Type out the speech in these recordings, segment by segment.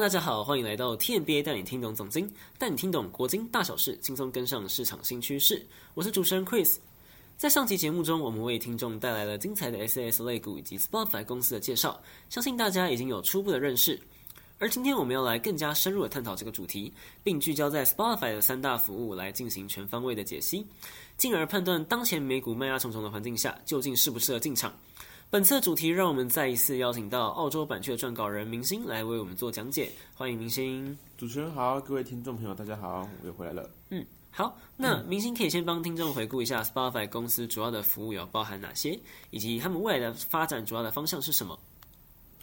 大家好，欢迎来到 TMBA 带你听懂总经，带你听懂国经大小事，轻松跟上市场新趋势。我是主持人 Chris。在上期节目中，我们为听众带来了精彩的 SAS 类股以及 Spotify 公司的介绍，相信大家已经有初步的认识。而今天我们要来更加深入的探讨这个主题，并聚焦在 Spotify 的三大服务来进行全方位的解析，进而判断当前美股卖压重重的环境下，究竟适不适合进场。本次的主题，让我们再一次邀请到澳洲版区的撰稿人明星来为我们做讲解。欢迎明星。主持人好，各位听众朋友，大家好，我又回来了。嗯，好，那明星可以先帮听众回顾一下 Spotify 公司主要的服务有包含哪些，以及他们未来的发展主要的方向是什么？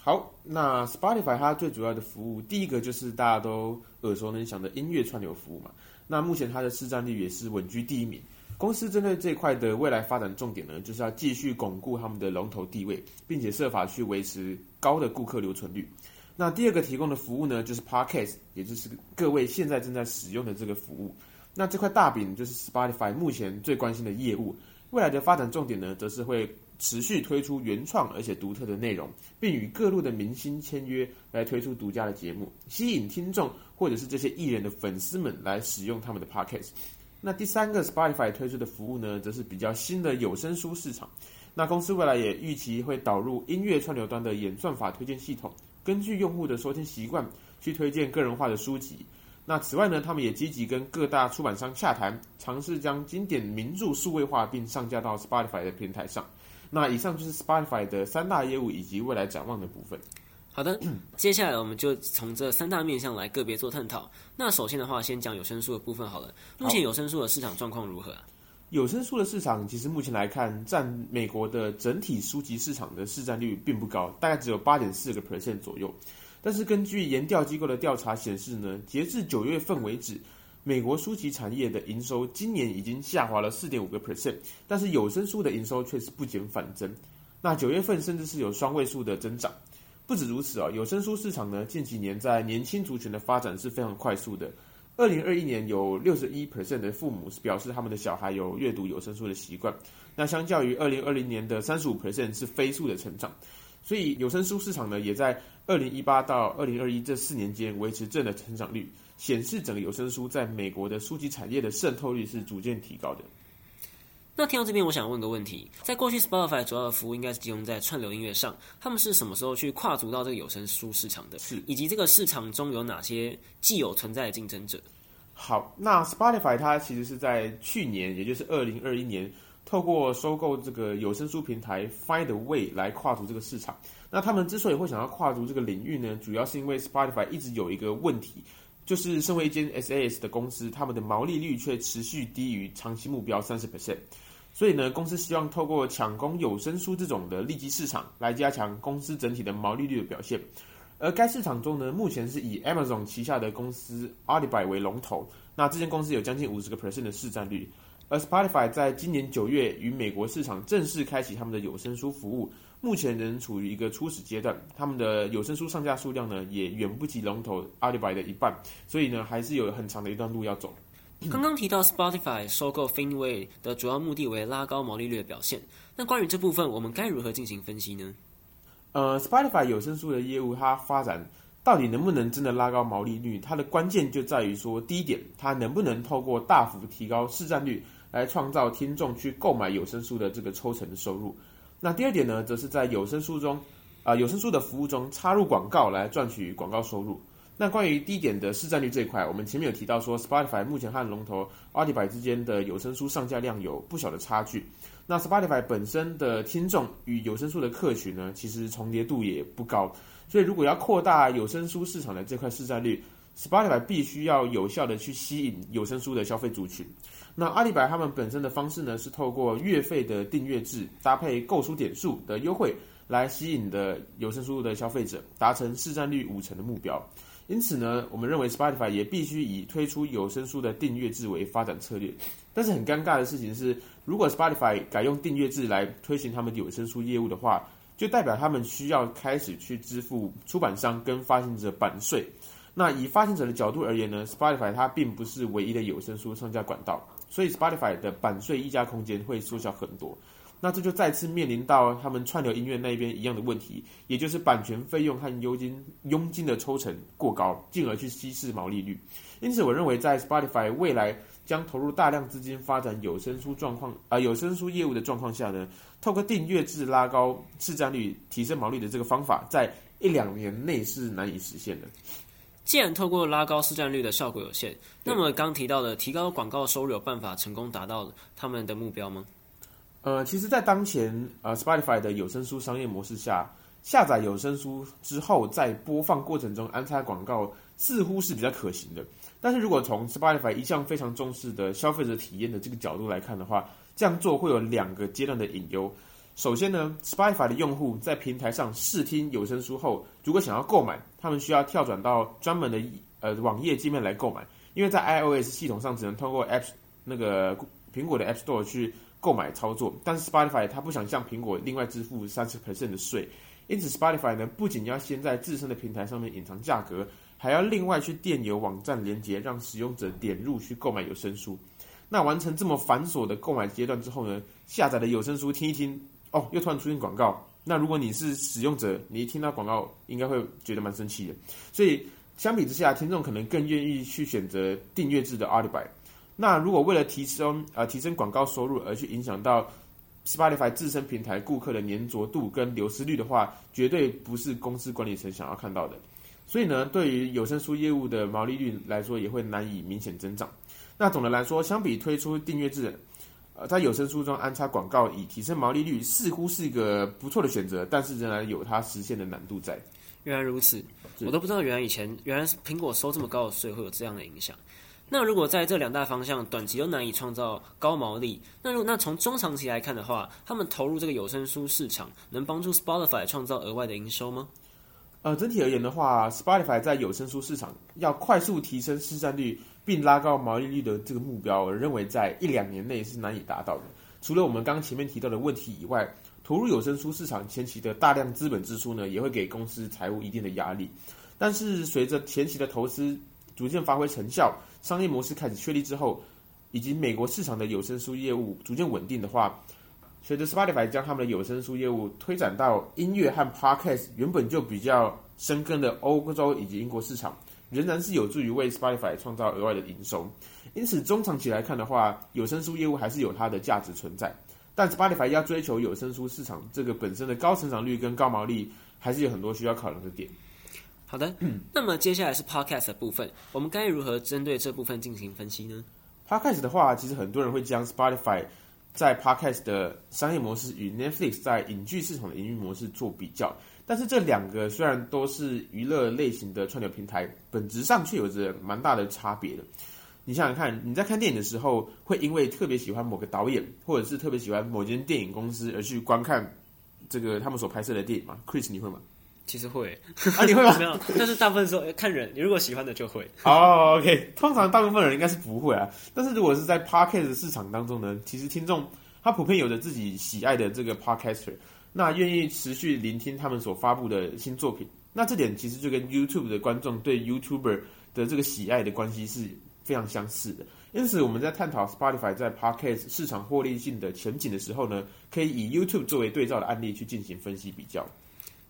好，那 Spotify 它最主要的服务，第一个就是大家都耳熟能详的音乐串流服务嘛。那目前它的市占率也是稳居第一名。公司针对这块的未来发展重点呢，就是要继续巩固他们的龙头地位，并且设法去维持高的顾客留存率。那第二个提供的服务呢，就是 Podcast，也就是各位现在正在使用的这个服务。那这块大饼就是 Spotify 目前最关心的业务，未来的发展重点呢，则是会持续推出原创而且独特的内容，并与各路的明星签约来推出独家的节目，吸引听众或者是这些艺人的粉丝们来使用他们的 Podcast。那第三个 Spotify 推出的服务呢，则是比较新的有声书市场。那公司未来也预期会导入音乐串流端的演算法推荐系统，根据用户的收听习惯去推荐个人化的书籍。那此外呢，他们也积极跟各大出版商洽谈，尝试将经典名著数位化并上架到 Spotify 的平台上。那以上就是 Spotify 的三大业务以及未来展望的部分。好的，接下来我们就从这三大面向来个别做探讨。那首先的话，先讲有声书的部分好了。目前有声书的市场状况如何？有声书的市场其实目前来看，占美国的整体书籍市场的市占率并不高，大概只有八点四个 percent 左右。但是根据研调机构的调查显示呢，截至九月份为止，美国书籍产业的营收今年已经下滑了四点五个 percent，但是有声书的营收却是不减反增。那九月份甚至是有双位数的增长。不止如此哦，有声书市场呢，近几年在年轻族群的发展是非常快速的。二零二一年有六十一 percent 的父母是表示他们的小孩有阅读有声书的习惯，那相较于二零二零年的三十五 percent 是飞速的成长。所以有声书市场呢，也在二零一八到二零二一这四年间维持正的成长率，显示整个有声书在美国的书籍产业的渗透率是逐渐提高的。那听到这边，我想问个问题：在过去，Spotify 主要的服务应该是集中在串流音乐上，他们是什么时候去跨足到这个有声书市场的？是，以及这个市场中有哪些既有存在的竞争者？好，那 Spotify 它其实是在去年，也就是二零二一年，透过收购这个有声书平台 Find Way 来跨足这个市场。那他们之所以会想要跨足这个领域呢，主要是因为 Spotify 一直有一个问题，就是身为一间 SAS 的公司，他们的毛利率却持续低于长期目标三十 percent。所以呢，公司希望透过抢攻有声书这种的利基市场，来加强公司整体的毛利率的表现。而该市场中呢，目前是以 Amazon 旗下的公司 Audible 为龙头，那这间公司有将近五十个 percent 的市占率。而 Spotify 在今年九月与美国市场正式开启他们的有声书服务，目前仍处于一个初始阶段，他们的有声书上架数量呢，也远不及龙头 Audible 的一半，所以呢，还是有很长的一段路要走。刚刚提到 Spotify 收购 Finway 的主要目的为拉高毛利率的表现，那关于这部分，我们该如何进行分析呢？呃，Spotify 有声书的业务，它发展到底能不能真的拉高毛利率？它的关键就在于说，第一点，它能不能透过大幅提高市占率，来创造听众去购买有声书的这个抽成的收入。那第二点呢，则是在有声书中，啊，有声书的服务中插入广告来赚取广告收入。那关于低点的市占率这一块，我们前面有提到说，Spotify 目前和龙头 Audible 之间的有声书上架量有不小的差距。那 Spotify 本身的听众与有声书的客群呢，其实重叠度也不高。所以如果要扩大有声书市场的这块市占率，Spotify 必须要有效的去吸引有声书的消费族群。那阿里白他们本身的方式呢，是透过月费的订阅制搭配购书点数的优惠，来吸引的有声书的消费者，达成市占率五成的目标。因此呢，我们认为 Spotify 也必须以推出有声书的订阅制为发展策略。但是很尴尬的事情是，如果 Spotify 改用订阅制来推行他们有声书业务的话，就代表他们需要开始去支付出版商跟发行者版税。那以发行者的角度而言呢，Spotify 它并不是唯一的有声书上架管道，所以 Spotify 的版税溢价空间会缩小很多。那这就再次面临到他们串流音乐那边一样的问题，也就是版权费用和佣金佣金的抽成过高，进而去稀释毛利率。因此，我认为在 Spotify 未来将投入大量资金发展有声书状况啊有声书业务的状况下呢，透过订阅制拉高市占率、提升毛利的这个方法，在一两年内是难以实现的。既然透过拉高市占率的效果有限，那么刚提到的提高广告收入有办法成功达到他们的目标吗？呃，其实，在当前呃 Spotify 的有声书商业模式下，下载有声书之后，在播放过程中安插广告似乎是比较可行的。但是如果从 Spotify 一向非常重视的消费者体验的这个角度来看的话，这样做会有两个阶段的隐忧。首先呢，Spotify 的用户在平台上试听有声书后，如果想要购买，他们需要跳转到专门的呃网页界面来购买，因为在 iOS 系统上只能通过 App 那个苹果的 App Store 去购买操作。但是 Spotify 它不想向苹果另外支付三十 percent 的税，因此 Spotify 呢不仅要先在自身的平台上面隐藏价格，还要另外去电邮网站连接，让使用者点入去购买有声书。那完成这么繁琐的购买阶段之后呢，下载的有声书听一听。哦，又突然出现广告。那如果你是使用者，你一听到广告，应该会觉得蛮生气的。所以相比之下，听众可能更愿意去选择订阅制的 Audible。那如果为了提升呃提升广告收入而去影响到 Spotify 自身平台顾客的粘着度跟流失率的话，绝对不是公司管理层想要看到的。所以呢，对于有声书业务的毛利率来说，也会难以明显增长。那总的来说，相比推出订阅制。呃在有声书中安插广告以提升毛利率，似乎是一个不错的选择，但是仍然有它实现的难度在。原来如此，我都不知道原来以前原来苹果收这么高的税会有这样的影响。那如果在这两大方向短期都难以创造高毛利，那如那从中长期来看的话，他们投入这个有声书市场能帮助 Spotify 创造额外的营收吗？呃，整体而言的话，Spotify 在有声书市场要快速提升市占率。并拉高毛利率的这个目标，我认为在一两年内是难以达到的。除了我们刚刚前面提到的问题以外，投入有声书市场前期的大量资本支出呢，也会给公司财务一定的压力。但是随着前期的投资逐渐发挥成效，商业模式开始确立之后，以及美国市场的有声书业务逐渐稳定的话，随着 Spotify 将他们的有声书业务推展到音乐和 Podcast 原本就比较深耕的欧洲以及英国市场。仍然是有助于为 Spotify 创造额外的营收，因此中长期来看的话，有声书业务还是有它的价值存在。但 Spotify 要追求有声书市场这个本身的高成长率跟高毛利，还是有很多需要考量的点。好的，那么接下来是 Podcast 的部分，我们该如何针对这部分进行分析呢？Podcast 的话，其实很多人会将 Spotify 在 Podcast 的商业模式与 Netflix 在影剧市场的营运模式做比较。但是这两个虽然都是娱乐类型的串流平台，本质上却有着蛮大的差别的。你想想看，你在看电影的时候，会因为特别喜欢某个导演，或者是特别喜欢某间电影公司而去观看这个他们所拍摄的电影吗？Chris，你会吗？其实会 啊，你会吗？没有，但是大部分时候看人，你如果喜欢的就会。哦，OK，通常大部分人应该是不会啊。但是如果是在 Podcast 市场当中呢，其实听众他普遍有着自己喜爱的这个 Podcaster。那愿意持续聆听他们所发布的新作品，那这点其实就跟 YouTube 的观众对 YouTuber 的这个喜爱的关系是非常相似的。因此，我们在探讨 Spotify 在 Podcast 市场获利性的前景的时候呢，可以以 YouTube 作为对照的案例去进行分析比较。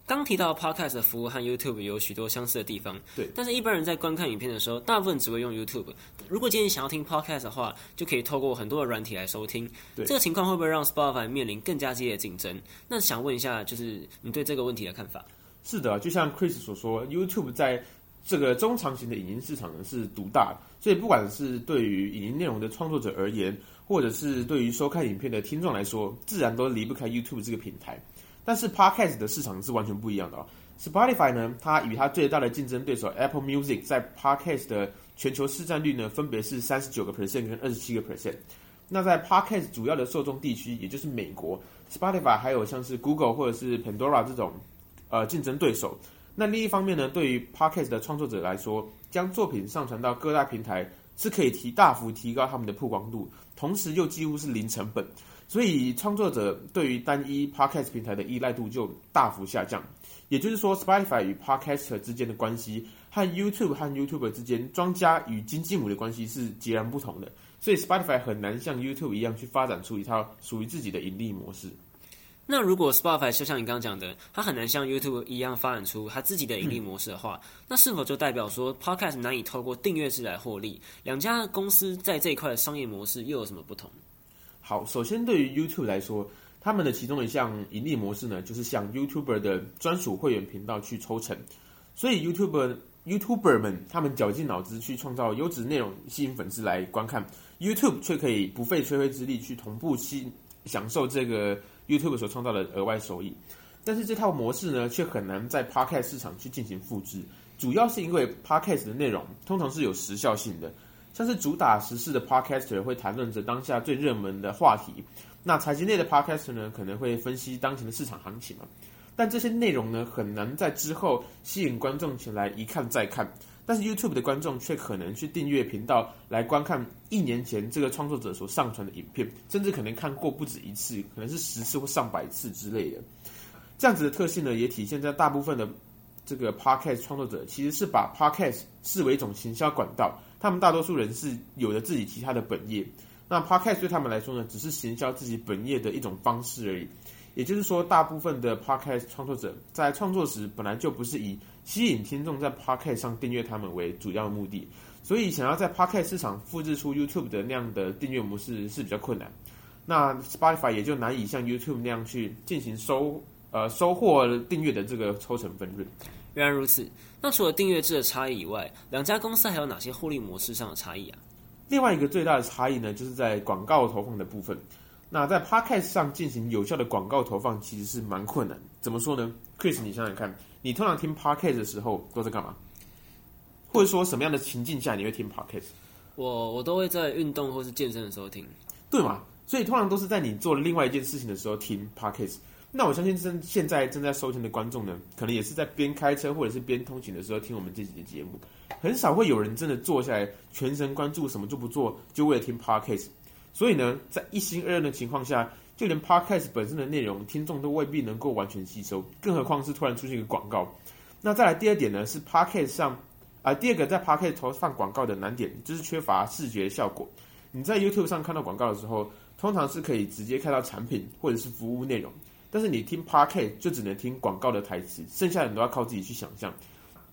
刚提到 Podcast 的服务和 YouTube 有许多相似的地方，对。但是，一般人在观看影片的时候，大部分只会用 YouTube。如果今天想要听 Podcast 的话，就可以透过很多的软体来收听。对。这个情况会不会让 Spotify 面临更加激烈的竞争？那想问一下，就是你对这个问题的看法？是的，就像 Chris 所说，YouTube 在这个中长型的影音市场呢是独大，所以不管是对于影音内容的创作者而言，或者是对于收看影片的听众来说，自然都离不开 YouTube 这个平台。但是 Podcast 的市场是完全不一样的哦。Spotify 呢，它与它最大的竞争对手 Apple Music 在 Podcast 的全球市占率呢，分别是三十九个 percent 跟二十七个 percent。那在 Podcast 主要的受众地区，也就是美国，Spotify 还有像是 Google 或者是 Pandora 这种呃竞争对手。那另一方面呢，对于 Podcast 的创作者来说，将作品上传到各大平台是可以提大幅提高他们的曝光度，同时又几乎是零成本。所以，创作者对于单一 podcast 平台的依赖度就大幅下降。也就是说，Spotify 与 podcast 之间的关系和 YouTube 和 YouTube 之间庄家与经纪母的关系是截然不同的，所以 Spotify 很难像 YouTube 一样去发展出一套属于自己的盈利模式。那如果 Spotify 就像你刚刚讲的，它很难像 YouTube 一样发展出它自己的盈利模式的话，那是否就代表说 Podcast 难以透过订阅制来获利？两家公司在这一块的商业模式又有什么不同？好，首先对于 YouTube 来说，他们的其中一项盈利模式呢，就是向 YouTuber 的专属会员频道去抽成，所以 YouTuber YouTuber 们他们绞尽脑汁去创造优质内容，吸引粉丝来观看，YouTube 却可以不费吹灰之力去同步吸享受这个。YouTube 所创造的额外收益，但是这套模式呢，却很难在 Podcast 市场去进行复制。主要是因为 Podcast 的内容通常是有时效性的，像是主打时事的 Podcaster 会谈论着当下最热门的话题，那财经类的 Podcaster 呢，可能会分析当前的市场行情嘛。但这些内容呢，很难在之后吸引观众前来一看再看。但是 YouTube 的观众却可能去订阅频道来观看一年前这个创作者所上传的影片，甚至可能看过不止一次，可能是十次或上百次之类的。这样子的特性呢，也体现在大部分的这个 Podcast 创作者其实是把 Podcast 视为一种行销管道，他们大多数人是有着自己其他的本业，那 Podcast 对他们来说呢，只是行销自己本业的一种方式而已。也就是说，大部分的 Podcast 创作者在创作时本来就不是以吸引听众在 Podcast 上订阅他们为主要目的，所以想要在 Podcast 市场复制出 YouTube 的那样的订阅模式是比较困难。那 Spotify 也就难以像 YouTube 那样去进行收呃收获订阅的这个抽成分润。原来如此，那除了订阅制的差异以外，两家公司还有哪些获利模式上的差异啊？另外一个最大的差异呢，就是在广告投放的部分。那在 Podcast 上进行有效的广告投放其实是蛮困难。怎么说呢？Chris，你想想看，你通常听 Podcast 的时候都在干嘛？或者说什么样的情境下你会听 Podcast？我我都会在运动或是健身的时候听，对嘛？所以通常都是在你做另外一件事情的时候听 Podcast。那我相信正现在正在收听的观众呢，可能也是在边开车或者是边通勤的时候听我们这几节节目。很少会有人真的坐下来全神贯注，什么都不做，就为了听 Podcast。所以呢，在一心二用的情况下，就连 podcast 本身的内容，听众都未必能够完全吸收，更何况是突然出现一个广告。那再来第二点呢，是 podcast 上啊，第二个在 podcast 投放广告的难点，就是缺乏视觉效果。你在 YouTube 上看到广告的时候，通常是可以直接看到产品或者是服务内容，但是你听 podcast 就只能听广告的台词，剩下的你都要靠自己去想象，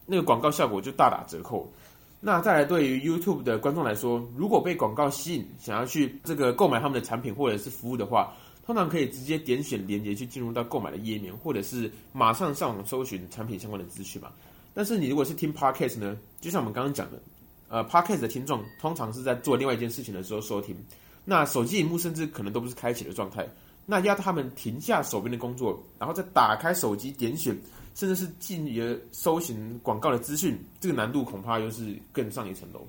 那个广告效果就大打折扣。那再来，对于 YouTube 的观众来说，如果被广告吸引，想要去这个购买他们的产品或者是服务的话，通常可以直接点选链接去进入到购买的页面，或者是马上上网搜寻产品相关的资讯嘛。但是你如果是听 Podcast 呢，就像我们刚刚讲的，呃，Podcast 的听众通常是在做另外一件事情的时候收听，那手机荧幕甚至可能都不是开启的状态，那要他们停下手边的工作，然后再打开手机点选。甚至是进而搜寻广告的资讯，这个难度恐怕又是更上一层楼。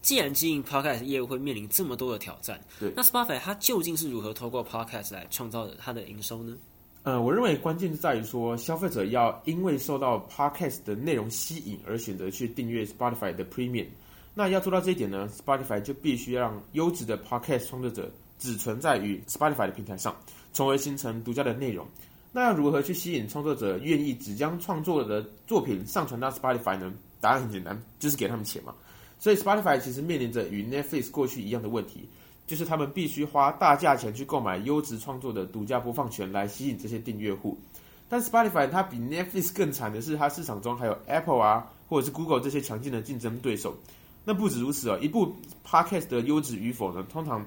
既然经营 Podcast 业务会面临这么多的挑战，对，那 Spotify 它究竟是如何透过 Podcast 来创造它的营收呢？呃，我认为关键是在于说，消费者要因为受到 Podcast 的内容吸引而选择去订阅 Spotify 的 Premium。那要做到这一点呢，Spotify 就必须让优质的 Podcast 创作者只存在于 Spotify 的平台上，从而形成独家的内容。那要如何去吸引创作者愿意只将创作的作品上传到 Spotify 呢？答案很简单，就是给他们钱嘛。所以 Spotify 其实面临着与 Netflix 过去一样的问题，就是他们必须花大价钱去购买优质创作的独家播放权来吸引这些订阅户。但 Spotify 它比 Netflix 更惨的是，它市场中还有 Apple 啊，或者是 Google 这些强劲的竞争对手。那不止如此哦，一部 Podcast 的优质与否呢，通常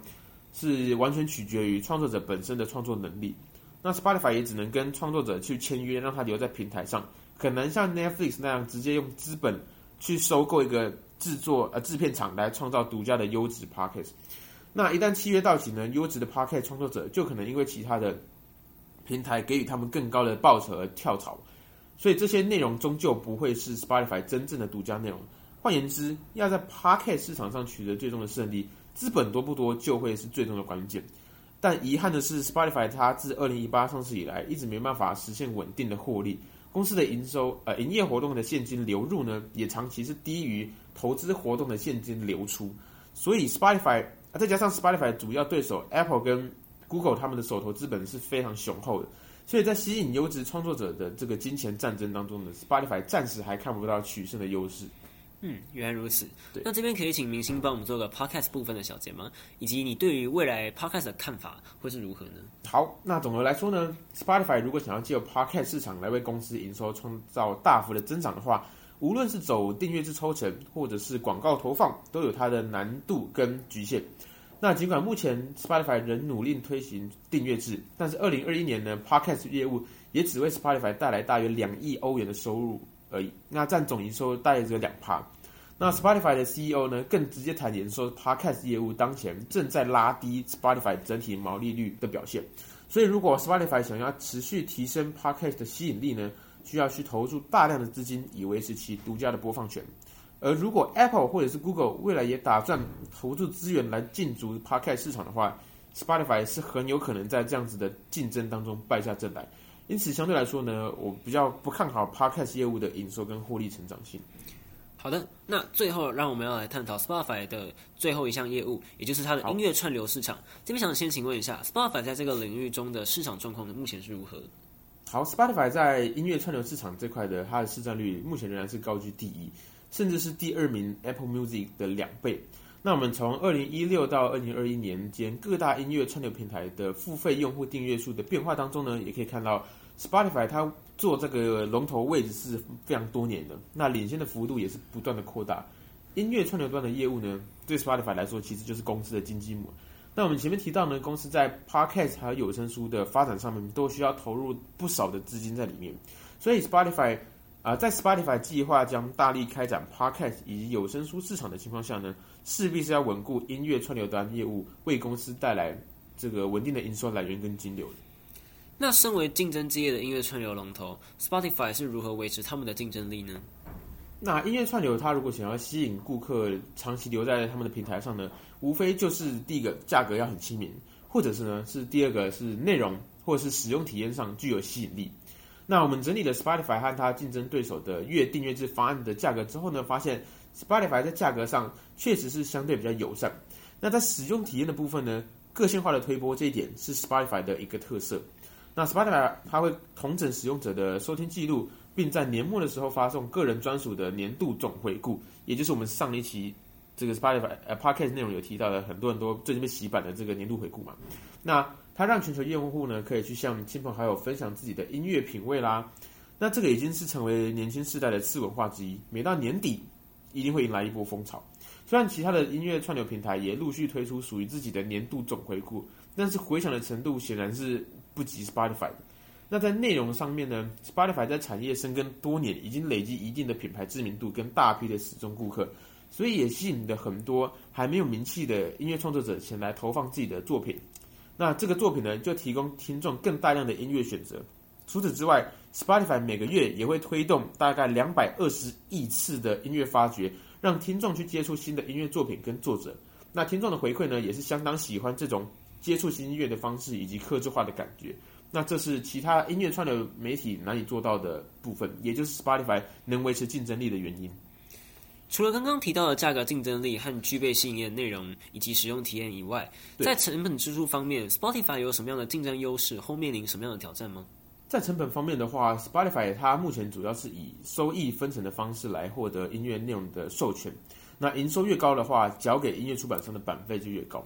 是完全取决于创作者本身的创作能力。那 Spotify 也只能跟创作者去签约，让他留在平台上，很难像 Netflix 那样直接用资本去收购一个制作呃制片厂来创造独家的优质 Podcast。那一旦契约到期呢，优质的 Podcast 创作者就可能因为其他的平台给予他们更高的报酬而跳槽，所以这些内容终究不会是 Spotify 真正的独家内容。换言之，要在 Podcast 市场上取得最终的胜利，资本多不多就会是最终的关键。但遗憾的是，Spotify 它自二零一八上市以来，一直没办法实现稳定的获利。公司的营收，呃，营业活动的现金流入呢，也长期是低于投资活动的现金流出。所以，Spotify，再加上 Spotify 主要对手 Apple 跟 Google 他们的手头资本是非常雄厚的，所以在吸引优质创作者的这个金钱战争当中呢，Spotify 暂时还看不到取胜的优势。嗯，原来如此。那这边可以请明星帮我们做个 podcast 部分的小结吗？以及你对于未来 podcast 的看法会是如何呢？好，那总的来说呢，Spotify 如果想要借由 Podcast 市场来为公司营收创造大幅的增长的话，无论是走订阅制抽成，或者是广告投放，都有它的难度跟局限。那尽管目前 Spotify 仍努力推行订阅制，但是二零二一年呢，Podcast 业务也只为 Spotify 带来大约两亿欧元的收入而已，那占总营收大约只有两趴。那 Spotify 的 CEO 呢，更直接坦言说，Podcast 业务当前正在拉低 Spotify 整体毛利率的表现。所以，如果 Spotify 想要持续提升 Podcast 的吸引力呢，需要去投入大量的资金以维持其独家的播放权。而如果 Apple 或者是 Google 未来也打算投入资源来进驻 Podcast 市场的话，Spotify 是很有可能在这样子的竞争当中败下阵来。因此，相对来说呢，我比较不看好 Podcast 业务的营收跟获利成长性。好的，那最后让我们要来探讨 Spotify 的最后一项业务，也就是它的音乐串流市场。这边想先请问一下，Spotify 在这个领域中的市场状况，目前是如何？好，Spotify 在音乐串流市场这块的它的市占率目前仍然是高居第一，甚至是第二名 Apple Music 的两倍。那我们从二零一六到二零二一年间各大音乐串流平台的付费用户订阅数的变化当中呢，也可以看到 Spotify 它做这个龙头位置是非常多年的，那领先的幅度也是不断的扩大。音乐串流端的业务呢，对 Spotify 来说其实就是公司的金鸡母。那我们前面提到呢，公司在 Podcast 还有有声书的发展上面都需要投入不少的资金在里面，所以 Spotify 啊、在 Spotify 计划将大力开展 Podcast 以及有声书市场的情况下呢，势必是要稳固音乐串流端业务，为公司带来这个稳定的营收来源跟金流的。那身为竞争激烈的音乐串流龙头，Spotify 是如何维持他们的竞争力呢？那音乐串流，它如果想要吸引顾客长期留在他们的平台上呢，无非就是第一个价格要很亲民，或者是呢是第二个是内容或者是使用体验上具有吸引力。那我们整理了 Spotify 和它竞争对手的月订阅制方案的价格之后呢，发现 Spotify 在价格上确实是相对比较友善。那在使用体验的部分呢，个性化的推播这一点是 Spotify 的一个特色。那 Spotify 它会统整使用者的收听记录，并在年末的时候发送个人专属的年度总回顾，也就是我们上一期这个 Spotify 呃 Podcast 内容有提到的，很多人都最近被洗版的这个年度回顾嘛。那它让全球用户呢可以去向亲朋好友分享自己的音乐品味啦。那这个已经是成为年轻世代的次文化之一，每到年底一定会迎来一波风潮。虽然其他的音乐串流平台也陆续推出属于自己的年度总回顾，但是回响的程度显然是不及 Spotify 的。那在内容上面呢，Spotify 在产业深耕多年，已经累积一定的品牌知名度跟大批的始终顾客，所以也吸引了很多还没有名气的音乐创作者前来投放自己的作品。那这个作品呢，就提供听众更大量的音乐选择。除此之外，Spotify 每个月也会推动大概两百二十亿次的音乐发掘，让听众去接触新的音乐作品跟作者。那听众的回馈呢，也是相当喜欢这种接触新音乐的方式以及克制化的感觉。那这是其他音乐串流媒体难以做到的部分，也就是 Spotify 能维持竞争力的原因。除了刚刚提到的价格竞争力和具备吸引力的内容以及使用体验以外，在成本支出方面，Spotify 有什么样的竞争优势，或面临什么样的挑战吗？在成本方面的话，Spotify 它目前主要是以收益分成的方式来获得音乐内容的授权。那营收越高的话，缴给音乐出版商的版费就越高。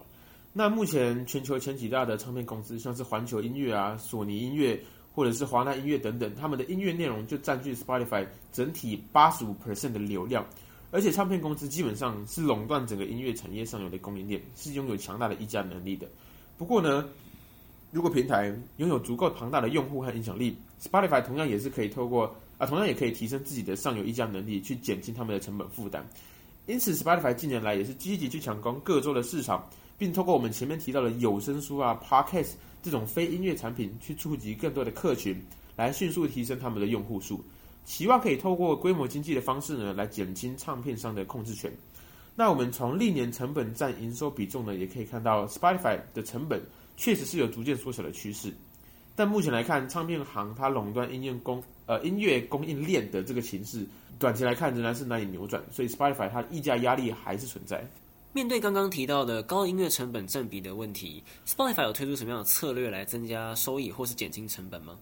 那目前全球前几大的唱片公司，像是环球音乐啊、索尼音乐或者是华纳音乐等等，他们的音乐内容就占据 Spotify 整体八十五 percent 的流量。而且唱片公司基本上是垄断整个音乐产业上游的供应链，是拥有强大的议价能力的。不过呢，如果平台拥有足够庞大的用户和影响力，Spotify 同样也是可以透过啊，同样也可以提升自己的上游议价能力，去减轻他们的成本负担。因此，Spotify 近年来也是积极去抢攻各州的市场，并透过我们前面提到的有声书啊、Podcast 这种非音乐产品，去触及更多的客群，来迅速提升他们的用户数。希望可以透过规模经济的方式呢，来减轻唱片商的控制权。那我们从历年成本占营收比重呢，也可以看到 Spotify 的成本确实是有逐渐缩小的趋势。但目前来看，唱片行它垄断音乐供呃音乐供应链的这个形势，短期来看仍然是难以扭转，所以 Spotify 它的溢价压力还是存在。面对刚刚提到的高音乐成本占比的问题，Spotify 有推出什么样的策略来增加收益或是减轻成本吗？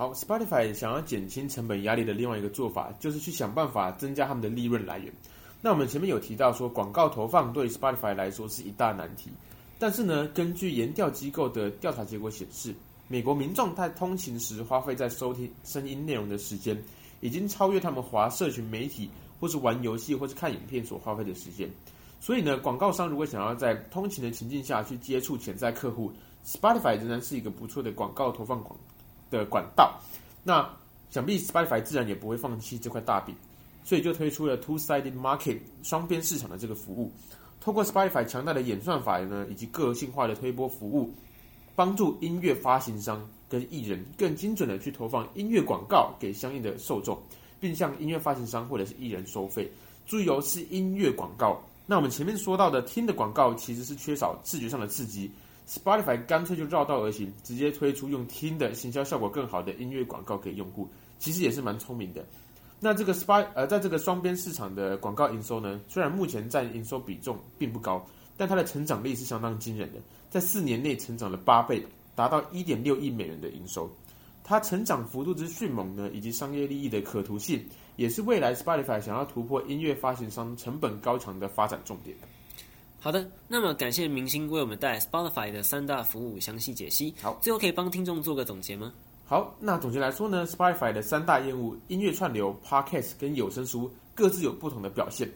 好，Spotify 想要减轻成本压力的另外一个做法，就是去想办法增加他们的利润来源。那我们前面有提到说，广告投放对 Spotify 来说是一大难题。但是呢，根据研调机构的调查结果显示，美国民众在通勤时花费在收听声音内容的时间，已经超越他们华社群媒体或是玩游戏或是看影片所花费的时间。所以呢，广告商如果想要在通勤的情境下去接触潜在客户，Spotify 仍然是一个不错的广告投放广的管道。那想必 Spotify 自然也不会放弃这块大饼，所以就推出了 Two-sided Market 双边市场的这个服务。透过 Spotify 强大的演算法呢，以及个性化的推播服务，帮助音乐发行商跟艺人更精准的去投放音乐广告给相应的受众，并向音乐发行商或者是艺人收费。注意哦，是音乐广告。那我们前面说到的听的广告其实是缺少视觉上的刺激，Spotify 干脆就绕道而行，直接推出用听的行销效果更好的音乐广告给用户，其实也是蛮聪明的。那这个 Spy 呃，在这个双边市场的广告营收呢，虽然目前占营收比重并不高，但它的成长力是相当惊人的，在四年内成长了八倍，达到一点六亿美元的营收。它成长幅度之迅猛呢，以及商业利益的可图性。也是未来 Spotify 想要突破音乐发行商成本高强的发展重点。好的，那么感谢明星为我们带来 Spotify 的三大服务详细解析。好，最后可以帮听众做个总结吗？好，那总结来说呢，Spotify 的三大业务——音乐串流、Podcast 跟有声书，各自有不同的表现。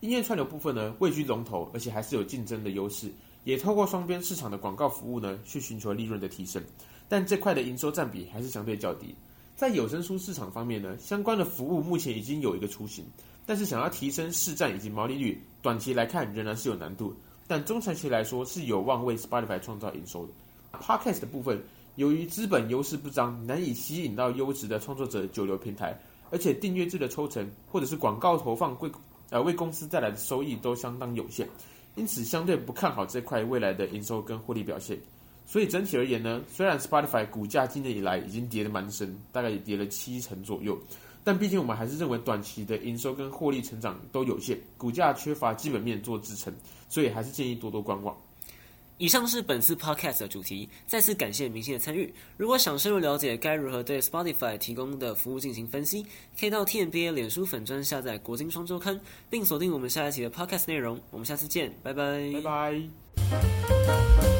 音乐串流部分呢，位居龙头，而且还是有竞争的优势，也透过双边市场的广告服务呢，去寻求利润的提升。但这块的营收占比还是相对较低。在有声书市场方面呢，相关的服务目前已经有一个雏形，但是想要提升市占以及毛利率，短期来看仍然是有难度，但中长期来说是有望为 Spotify 创造营收的。Podcast 的部分，由于资本优势不彰，难以吸引到优质的创作者久留平台，而且订阅制的抽成或者是广告投放为呃为公司带来的收益都相当有限，因此相对不看好这块未来的营收跟获利表现。所以整体而言呢，虽然 Spotify 股价今年以来已经跌得蛮深，大概也跌了七成左右，但毕竟我们还是认为短期的营收跟获利成长都有限，股价缺乏基本面做支撑，所以还是建议多多观望。以上是本次 Podcast 的主题，再次感谢明星的参与。如果想深入了解该如何对 Spotify 提供的服务进行分析，可以到 TMBA 脸书粉专下载《国金双周刊》，并锁定我们下一期的 Podcast 内容。我们下次见，拜拜，拜拜。